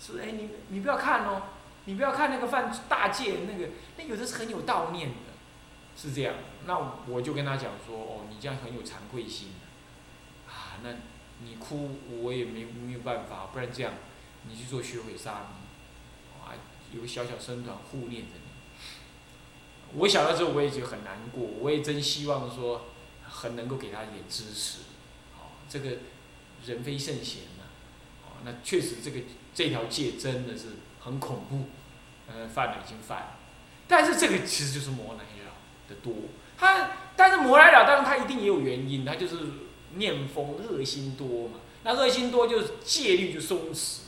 是哎，你你不要看哦，你不要看那个犯大戒那个，那有的是很有悼念的，是这样。那我就跟他讲说，哦，你这样很有惭愧心，啊，那你哭我也没没有办法，不然这样，你去做血毁沙弥，啊，有个小小僧团护念着你。我想到之后我也就很难过，我也真希望说，很能够给他一点支持，哦，这个人非圣贤，那确实这个这条戒真的是很恐怖，嗯，犯了已经犯了，但是这个其实就是魔来了的多，他但是魔来了，当然他一定也有原因，他就是念风恶心多嘛，那恶心多就是戒律就松弛，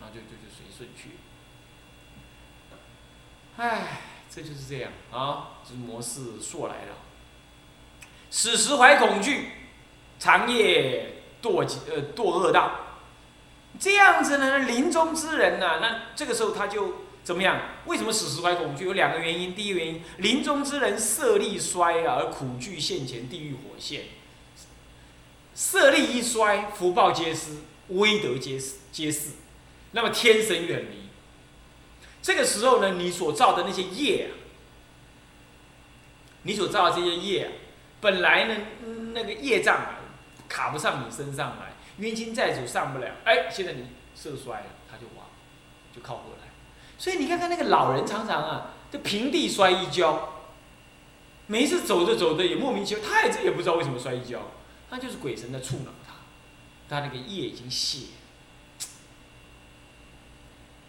那就就就随顺去，唉。这就是这样啊，这是模式硕来了。死时怀恐惧，长夜堕呃堕恶道，这样子呢，临终之人呢，那这个时候他就怎么样？为什么死时怀恐惧？有两个原因。第一个原因，临终之人色力衰啊，而恐惧现前地狱火线。色力一衰，福报皆失，威德皆失，皆逝，那么天神远离。这个时候呢，你所造的那些业啊，你所造的这些业啊，本来呢，那个业障啊，卡不上你身上来，冤亲债主上不了，哎，现在你色衰了，他就亡，就靠过来。所以你看看那个老人，常常啊，就平地摔一跤，每一次走着走着也莫名其妙，他也也不知道为什么摔一跤，那就是鬼神在触恼他，他那个业已经泄。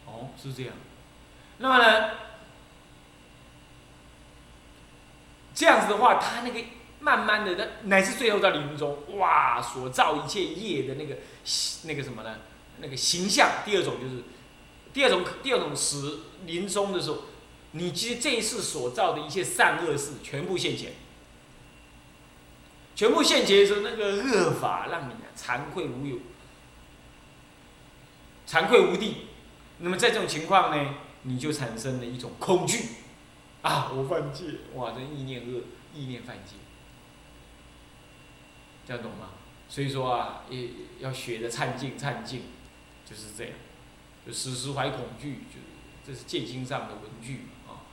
哦，是这样。那么呢，这样子的话，他那个慢慢的，乃至最后到临终，哇，所造一切业的那个那个什么呢？那个形象。第二种就是，第二种第二种时临终的时候，你其实这一世所造的一切善恶事全部现前，全部现前的时候，那个恶法让你惭愧无有，惭愧无地。那么在这种情况呢？你就产生了一种恐惧，啊，我犯戒，哇，这意念恶，意念犯戒，这样懂吗？所以说啊，也要学的忏敬，忏敬，就是这样，就时时怀恐惧，就这是戒心上的文句啊，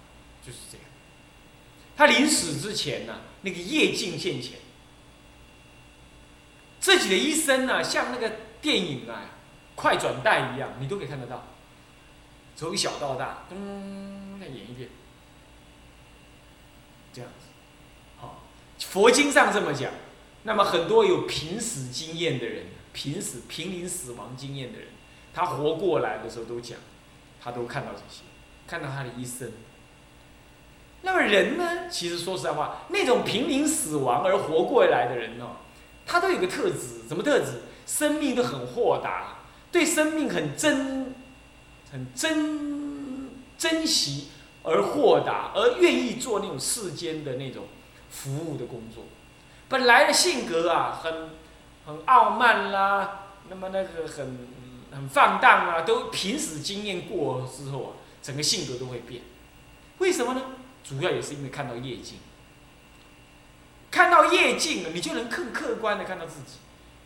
就是这样。他临死之前呢，那个夜境现前，自己的一生呢，像那个电影啊，快转带一样，你都可以看得到。从小到大，咚，再演一遍，这样子，好，佛经上这么讲。那么很多有濒死经验的人，濒死、濒临死亡经验的人，他活过来的时候都讲，他都看到这些，看到他的一生。那么人呢？其实说实在话，那种濒临死亡而活过来的人呢，他都有个特质，什么特质？生命都很豁达，对生命很珍。很珍珍惜而豁达，而愿意做那种世间的那种服务的工作。本来的性格啊，很很傲慢啦，那么那个很很放荡啊，都平时经验过之后啊，整个性格都会变。为什么呢？主要也是因为看到业镜，看到业境，你就能更客观的看到自己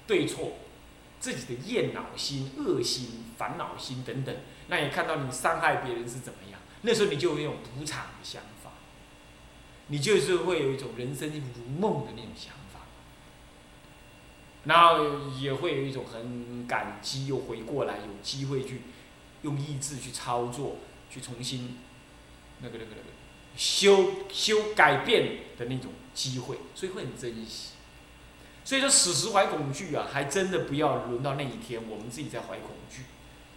对错，自己的厌恼心、恶心、烦恼心等等。那也看到你伤害别人是怎么样，那时候你就有一种补偿的想法，你就是会有一种人生如梦的那种想法，然后也会有一种很感激，又回过来有机会去用意志去操作，去重新那个那个那个修修改变的那种机会，所以会很珍惜。所以说，此时怀恐惧啊，还真的不要轮到那一天，我们自己在怀恐惧。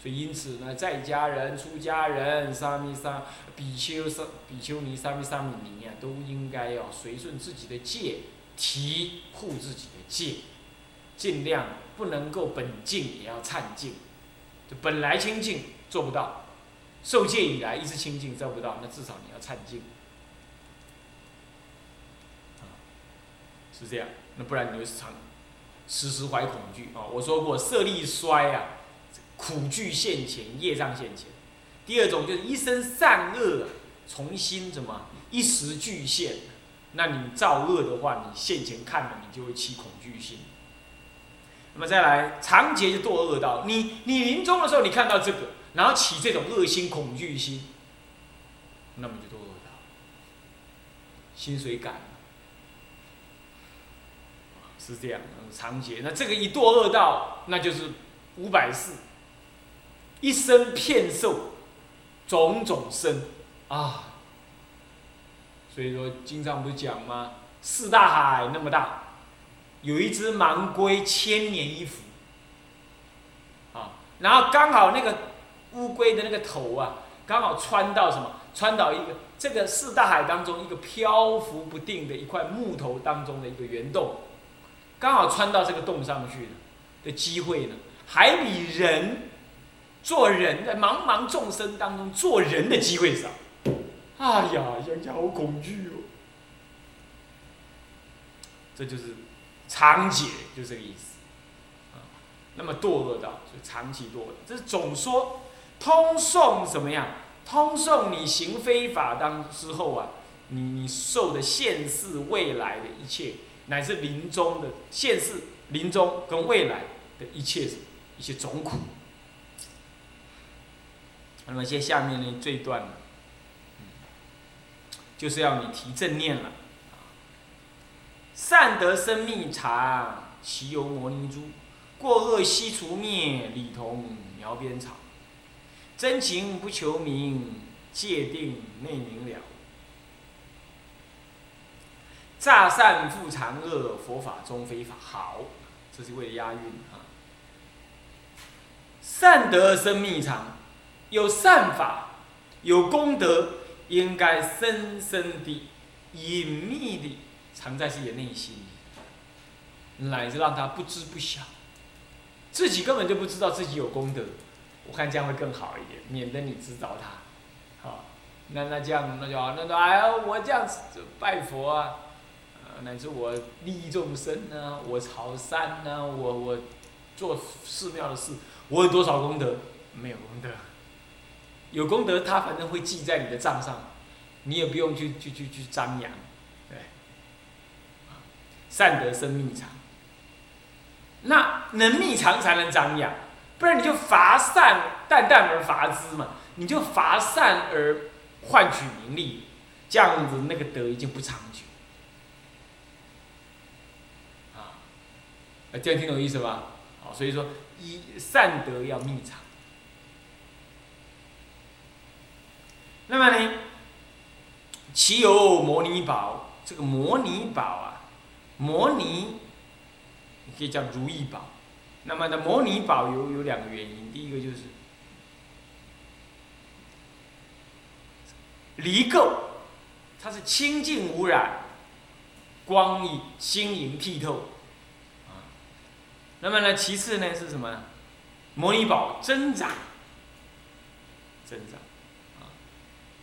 所以，因此呢，在家人、出家人、沙弥、沙比丘、沙比丘尼、沙弥、沙弥尼啊，都应该要随顺自己的戒，提护自己的戒，尽量不能够本净也要忏净。就本来清净做不到，受戒以来一直清净做不到，那至少你要忏净。是这样，那不然你就常时时怀恐惧啊！我说过，色力衰啊。苦惧现前，业障现前。第二种就是一生善恶重新怎么一时俱现。那你造恶的话，你现前看了，你就会起恐惧心。那么再来，长劫就堕恶道。你你临终的时候，你看到这个，然后起这种恶心、恐惧心，那么就堕恶道，心水感，是这样。长劫，那这个一堕恶道，那就是五百世，一生骗受种种生啊。所以说，经常不讲吗？四大海那么大。有一只盲龟千年一伏，啊，然后刚好那个乌龟的那个头啊，刚好穿到什么？穿到一个这个四大海当中一个漂浮不定的一块木头当中的一个圆洞，刚好穿到这个洞上去的机会呢，还比人做人在茫茫众生当中做人的机会少。哎呀，想想好恐惧哦。这就是。长解就这个意思，那么堕恶道就长期堕恶，这是总说通颂怎么样？通颂你行非法当之后啊，你你受的现世未来的一切，乃至临终的现世、临终跟未来的一切一些种苦。那么接下面呢这一段，就是要你提正念了。善得生命长，其犹摩尼珠；过恶悉除灭，理同苗边草。真情不求名，界定内明了。诈善复常恶，佛法终非法。好，这是为了押韵啊。善得生命长，有善法，有功德，应该深深的、隐秘的。藏在自己的内心里，乃至让他不知不晓，自己根本就不知道自己有功德。我看这样会更好一点，免得你知道他。好，那那这样那就好，那说哎呀，我这样子拜佛啊，呃，乃至我利益众生呢，我朝山呢，我我做寺庙的事，我有多少功德？没有功德。有功德，他反正会记在你的账上，你也不用去去去去张扬。对善得生命长，那能密长才能张扬，不然你就乏善，淡淡而乏知嘛，你就乏善而换取名利，这样子那个德已经不长久。啊，这样听懂意思吧？好，所以说一善德要密藏。那么呢，其有摩尼宝，这个摩尼宝啊。摩尼，可以叫如意宝。那么的摩尼宝有有两个原因，第一个就是离垢，它是清净无染，光影晶莹剔透。那么呢，其次呢是什么？摩尼宝增长，增长。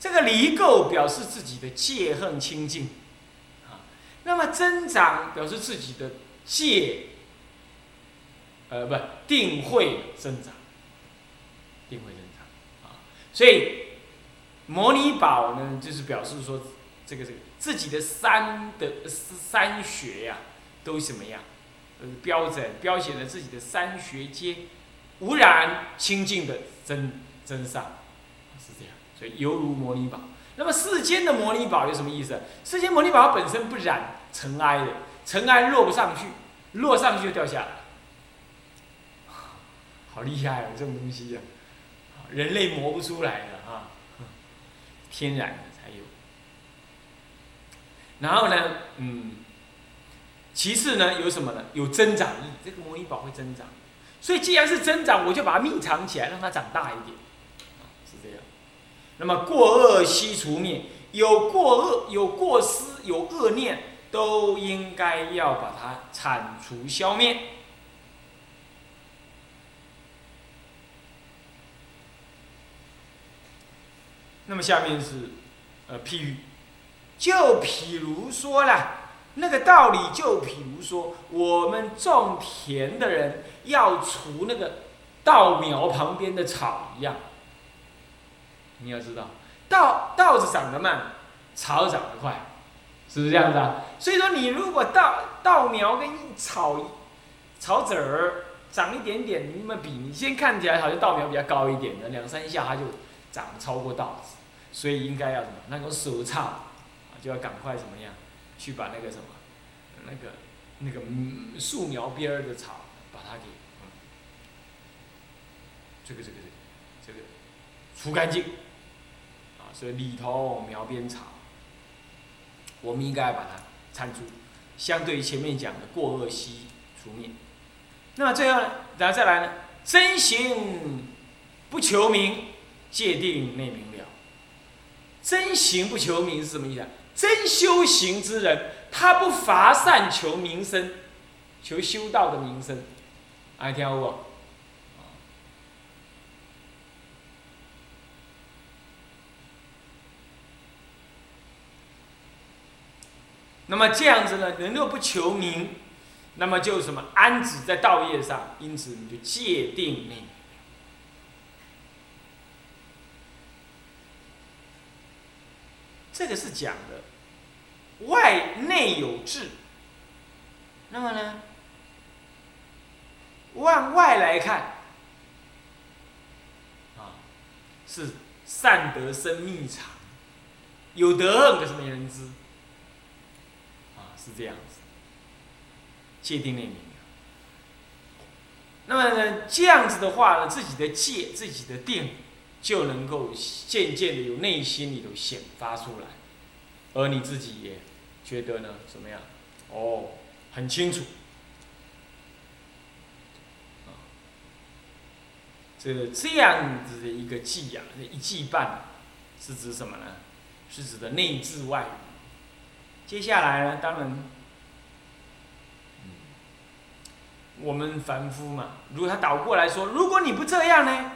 这个离垢表示自己的戒恨清净。啊那么增长表示自己的戒，呃，不定会增长，定会增长啊。所以摩尼宝呢，就是表示说这个这个自己的三的三学呀，都什么样？呃，标准标显了自己的三学皆无染清净的真真上，所以犹如摩尼宝。那么世间的摩尼宝有什么意思？世间摩尼宝本身不染尘埃的，尘埃落不上去，落上去就掉下来。好厉害哦，这种东西呀，人类磨不出来的啊，天然的才有。然后呢，嗯，其次呢，有什么呢？有增长力，这个摩尼宝会增长。所以既然是增长，我就把它密藏起来，让它长大一点。那么过恶悉除灭，有过恶、有过失、有恶念，都应该要把它铲除消灭。那么下面是呃譬喻，就譬如说了，那个道理就譬如说，我们种田的人要除那个稻苗旁边的草一样。你要知道，稻稻子长得慢，草长得快，是不是这样子啊？所以说，你如果稻稻苗跟草草籽儿长一点点，你们比？你先看起来好像稻苗比较高一点的，两三下它就长超过稻子，所以应该要什么？那个手草啊，就要赶快怎么样，去把那个什么，那个那个树苗边儿的草把它给，这个这个这个这个除干净，啊，所以里头描边草，我们应该把它铲除，相对于前面讲的过恶息除灭。那么最后呢，然后再来呢？真行不求名，界定内明了。真行不求名是什么意思？啊真修行之人，他不乏善求名声，求修道的名声，爱听不？那么这样子呢，人若不求名。那么就什么安止在道业上，因此你就界定你这个是讲的外内有志。那么呢，往外来看，啊，是善得生秘藏，有德恨可是没人知，是这样子。界定内明那么呢，这样子的话呢，自己的戒、自己的定，就能够渐渐的由内心里头显发出来，而你自己也觉得呢，怎么样？哦，很清楚。这个这样子的一个记啊，一记半，是指什么呢？是指的内治外。接下来呢，当然。我们凡夫嘛，如果他倒过来说，如果你不这样呢，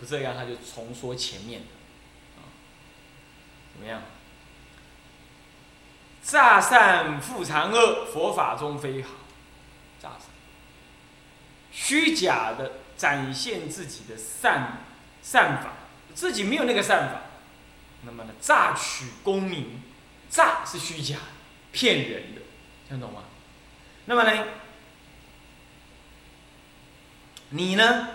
不这样，他就重说前面的，啊，怎么样？诈善复常恶，佛法中非好，诈善，虚假的展现自己的善善法，自己没有那个善法，那么呢，诈取功名，诈是虚假，骗人的，听懂吗？那么呢？你呢？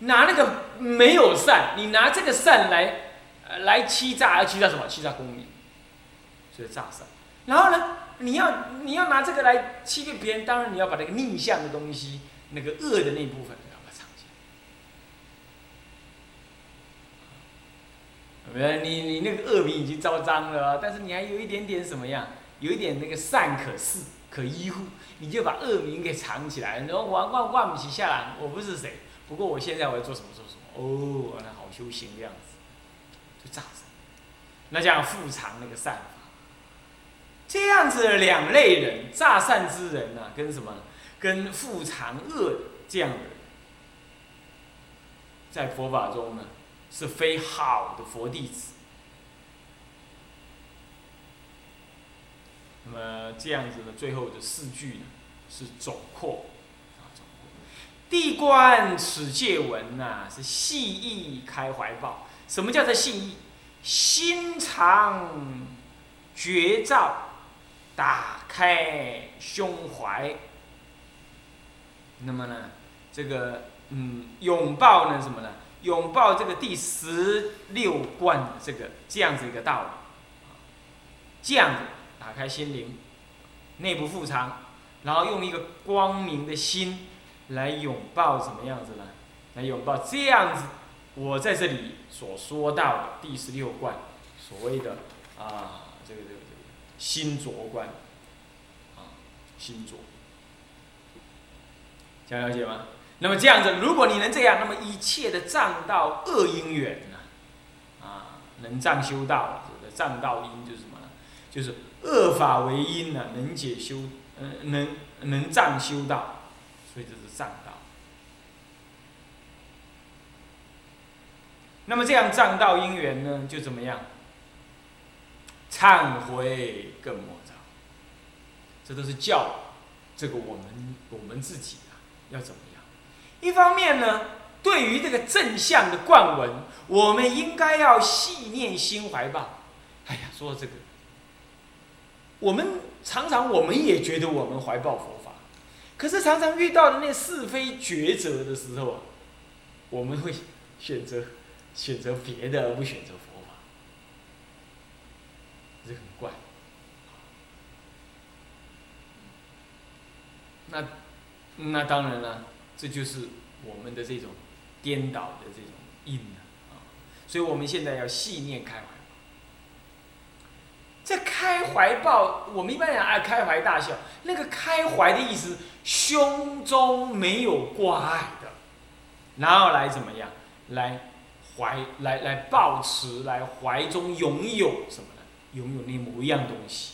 拿那个没有善，你拿这个善来，呃，来欺诈，而欺诈什么？欺诈公民，所以诈善。然后呢，你要你要拿这个来欺骗别人，当然你要把那个逆向的东西，那个恶的那一部分要把它藏起来。没有你你那个恶名已经招彰了啊，但是你还有一点点什么样？有一点那个善可视。可依附，你就把恶名给藏起来。然后我我我不起下来，我不是谁。不过我现在我要做什么做什么。哦，那好修行的样子，就这样子。那叫复藏那个善法。这样子的两类人，诈善之人呢，跟什么？跟复藏恶这样的，在佛法中呢，是非好的佛弟子。那么这样子的最后的四句呢，是总括，地观此戒文呐，是细意开怀抱。什么叫做细意？心常觉照，打开胸怀。那么呢，这个嗯，拥抱呢什么呢？拥抱这个第十六观这个这样子一个道理，这样子。打开心灵，内部复藏，然后用一个光明的心来拥抱怎么样子呢？来拥抱这样子，我在这里所说到的第十六观，所谓的啊，这个这个这个心着观，啊，心着，想了解吗？那么这样子，如果你能这样，那么一切的障道恶因缘呢，啊，能障修道，这个障道因就是什么呢？就是。恶法为因呢，能解修，嗯，能能障修道，所以这是障道。那么这样障道因缘呢，就怎么样？忏悔更莫障。这都是教这个我们我们自己啊，要怎么样？一方面呢，对于这个正向的灌文，我们应该要细念心怀抱。哎呀，说到这个。我们常常，我们也觉得我们怀抱佛法，可是常常遇到的那是非抉择的时候啊，我们会选择选择别的，而不选择佛法，这很怪。那那当然了，这就是我们的这种颠倒的这种因了啊。所以我们现在要细念开怀。这开怀抱，我们一般人爱开怀大笑。那个开怀的意思，胸中没有挂碍的，然后来怎么样？来怀，来来抱持，来怀中拥有什么呢？拥有那某一样东西。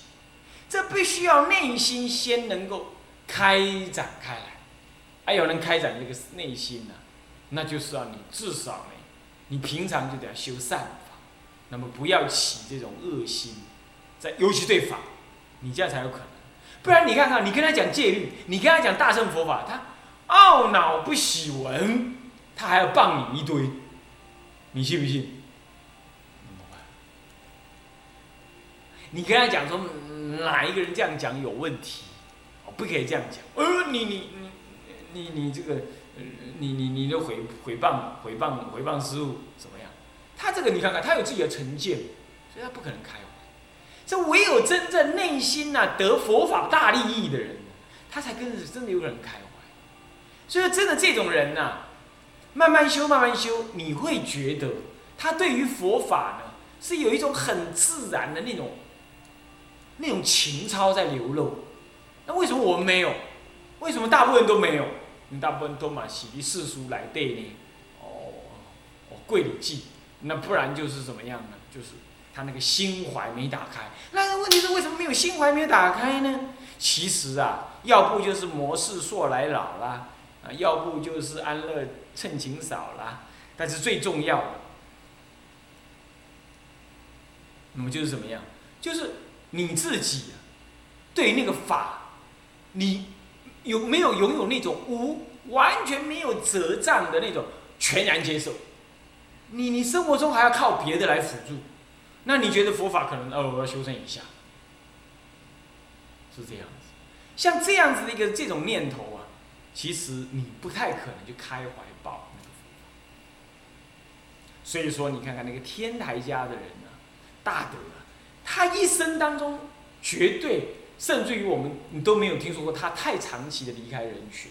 这必须要内心先能够开展开来。还有人开展这个内心呢，那就是要你至少呢，你平常就得要修善法，那么不要起这种恶心。在尤其对法，你这样才有可能。不然你看看，你跟他讲戒律，你跟他讲大乘佛法，他懊恼不喜闻，他还要谤你一堆，你信不信？你跟他讲说哪一个人这样讲有问题，不可以这样讲。呃，你你你你这个，你你你的回回谤回谤回谤师傅怎么样？他这个你看看，他有自己的成见，所以他不可能开。这唯有真正内心呐得佛法大利益的人，他才跟真的有人开怀。所以真的这种人呐，慢慢修慢慢修，你会觉得他对于佛法呢是有一种很自然的那种那种情操在流露。那为什么我们没有？为什么大部分人都没有？你大部分都买洗涤世俗来对呢？哦哦，贵礼记，那不然就是怎么样呢？就是。他那个心怀没打开，那问题是为什么没有心怀没有打开呢？其实啊，要不就是模式硕来老啦，啊，要不就是安乐趁情少啦。但是最重要的，那么就是怎么样？就是你自己对那个法，你有没有拥有那种无完全没有折障的那种全然接受？你你生活中还要靠别的来辅助？那你觉得佛法可能哦，我要修正一下，是这样子。像这样子的一个这种念头啊，其实你不太可能就开怀抱那个佛法。所以说，你看看那个天台家的人呢，大德，他一生当中绝对，甚至于我们你都没有听说过他太长期的离开人群，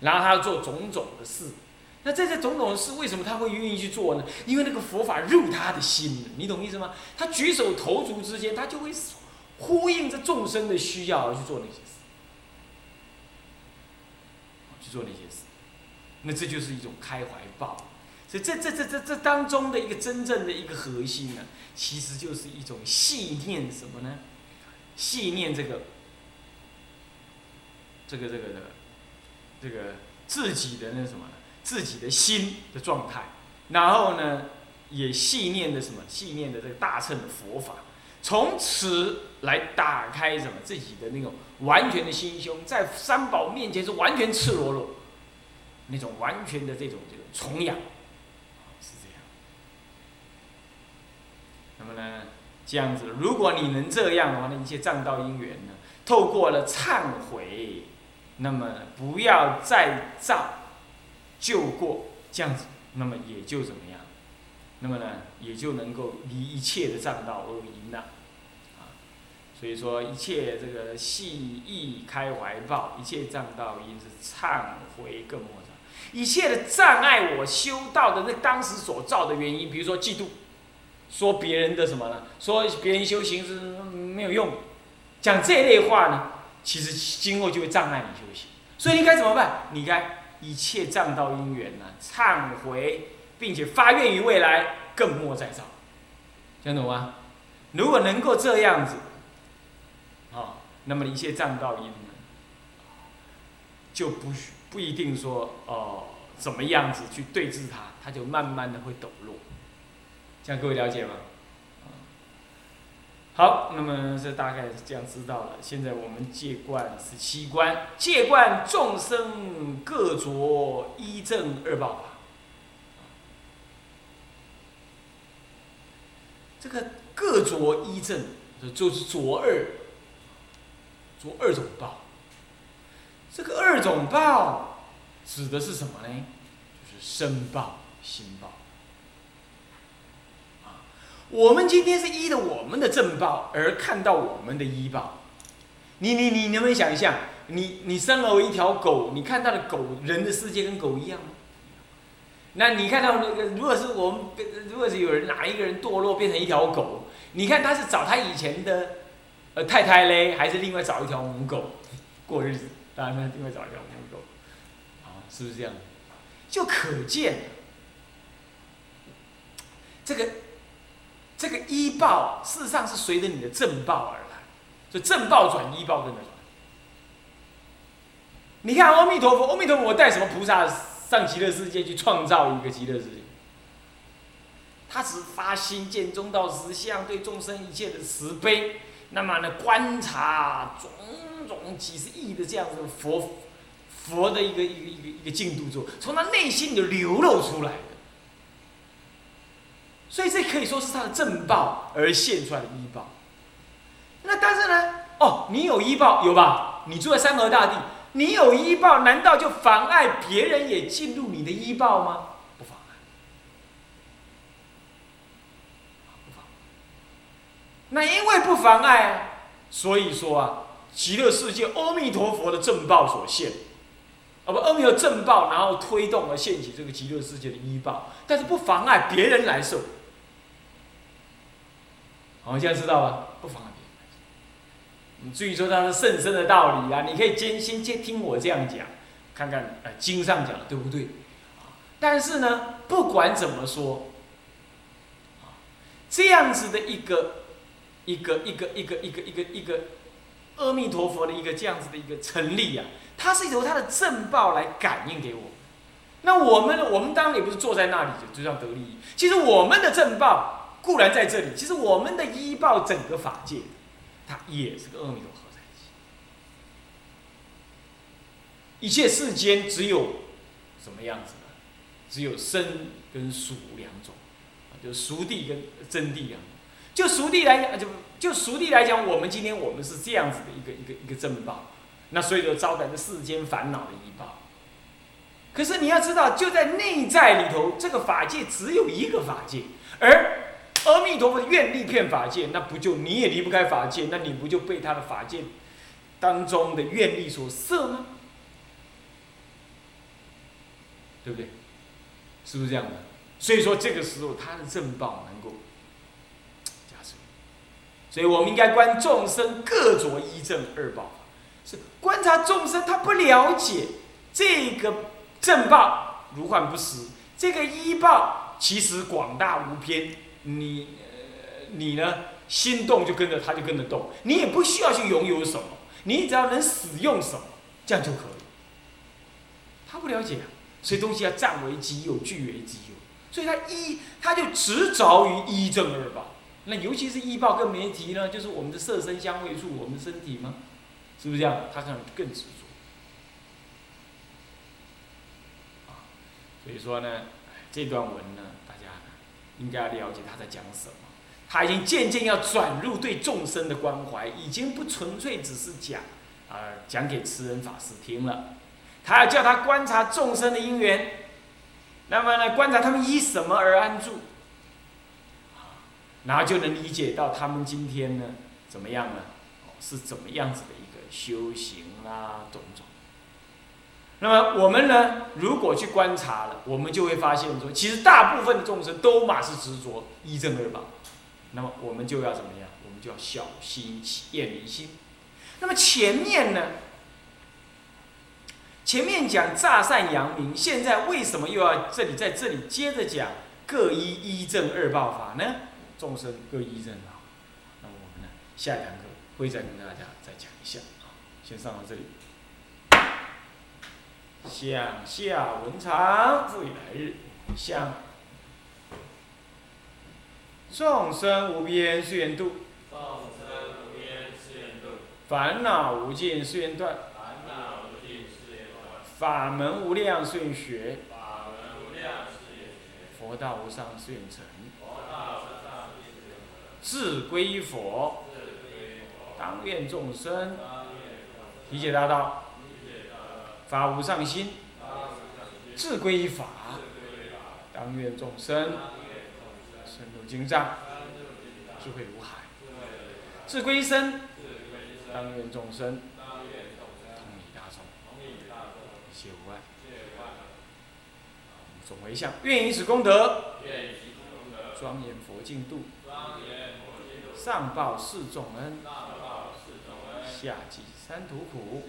然后他要做种种的事。那这些种种的事，为什么他会愿意去做呢？因为那个佛法入他的心你懂意思吗？他举手投足之间，他就会呼应着众生的需要而去做那些事，去做那些事。那这就是一种开怀抱。所以这这这这这当中的一个真正的一个核心呢，其实就是一种细念什么呢？细念这个这个这个的这个自己的那什么？自己的心的状态，然后呢，也细念的什么？细念的这个大乘的佛法，从此来打开什么自己的那种完全的心胸，在三宝面前是完全赤裸裸，那种完全的这种这种崇仰，是这样。那么呢，这样子，如果你能这样的话，那一切障道因缘呢，透过了忏悔，那么不要再造。救过这样子，那么也就怎么样？那么呢，也就能够离一切的障道而因了，啊，所以说一切这个细意开怀抱，一切障道因是忏悔更莫障。一切的障碍我修道的那当时所造的原因，比如说嫉妒，说别人的什么呢？说别人修行是没有用，讲这类话呢，其实今后就会障碍你修行。所以你该怎么办？你该。一切障道因缘呢，忏悔，并且发愿于未来，更莫再造，听懂吗？如果能够这样子，啊，那么一切障道因呢，就不不一定说哦怎么样子去对治它，它就慢慢的会抖落，这样各位了解吗？好，那么这大概是这样知道了。现在我们戒观十七观，戒观众生各着一正二报。这个各着一正，就是着二，着二种报。这个二种报指的是什么呢？就是身报、心报。我们今天是依着我们的正报而看到我们的医报。你你你能不能想象，你你生了一条狗，你看到的狗人的世界跟狗一样吗？那你看到那个，如果是我们，如果是有人哪一个人堕落变成一条狗，你看他是找他以前的呃太太嘞，还是另外找一条母狗过日子？当然，另外找一条母狗，啊，是不是这样？就可见这个这个医报，事实上是随着你的正报而来，就正报转医报跟着转。你看阿弥陀佛，阿弥陀佛，我带什么菩萨？上极乐世界去创造一个极乐世界，他只发心见中道实相，对众生一切的慈悲。那么呢，观察种种几十亿的这样子的佛佛的一个一个一个一个进度中，从他内心就流露出来。所以这可以说是他的正报而现出来的医报。那但是呢，哦，你有医报有吧？你住在山河大地。你有医报，难道就妨碍别人也进入你的医报吗？不妨碍，那因为不妨碍啊，所以说啊，极乐世界阿弥陀佛的正报所现，啊不，阿弥陀正报，然后推动而现起这个极乐世界的医报，但是不妨碍别人来受。好，现在知道吧？不妨碍。至于说它是甚深的道理啊，你可以先先先听我这样讲，看看呃经上讲的对不对？但是呢，不管怎么说，这样子的一个一个一个一个一个一个一个阿弥陀佛的一个这样子的一个成立啊，它是由它的正报来感应给我。那我们？我们当然也不是坐在那里就就这样得利益。其实我们的正报固然在这里，其实我们的医报整个法界。它也是个阿弥陀合在一起。一切世间只有什么样子呢？只有生跟熟两种，就熟地跟真地啊。就熟地来讲，就就熟地来讲，我们今天我们是这样子的一个一个一个正报，那所以就招来这世间烦恼的一报。可是你要知道，就在内在里头，这个法界只有一个法界，而。阿弥陀佛愿力骗法界，那不就你也离不开法界？那你不就被他的法界当中的愿力所摄吗？对不对？是不是这样的？所以说这个时候他的正报能够加持。所以我们应该观众生各着一正二报，是观察众生他不了解这个正报如幻不实，这个一报其实广大无边。你，你呢？心动就跟着他，就跟着动。你也不需要去拥有什么，你只要能使用什么，这样就可以。他不了解，所以东西要占为己有，据为己有。所以他一，他就执着于一正二报。那尤其是一报更没提呢，就是我们的色身相会处，我们的身体吗？是不是这样？他可能更执着。所以说呢，这段文呢。应该了解他在讲什么，他已经渐渐要转入对众生的关怀，已经不纯粹只是讲，啊，讲给慈人法师听了，他要叫他观察众生的因缘，那么呢，观察他们依什么而安住，然后就能理解到他们今天呢怎么样呢？是怎么样子的一个修行啊，种种。那么我们呢？如果去观察了，我们就会发现说，其实大部分的众生都马是执着一正二报。那么我们就要怎么样？我们就要小心起厌离心。那么前面呢？前面讲诈善扬名，现在为什么又要这里在这里接着讲各一一正二报法呢？众生各一正啊。那我们呢？下堂课会再跟大家再讲一下啊。先上到这里。向下文长，未来日向。众生无边誓愿度，众生无边誓愿度，烦恼无尽誓愿断，烦恼无尽誓愿断，法门无量誓愿学，法门无量誓愿学，佛道无上誓愿成，佛道无上誓愿成，自归佛，当愿众生，理解大道。法。无上心，自归依法，当愿众生深入经藏，智慧如海；自归依身，当愿众生同理大众，一切无碍。总为相，愿以此功德，庄严佛净土，上报四重恩，下济三途苦。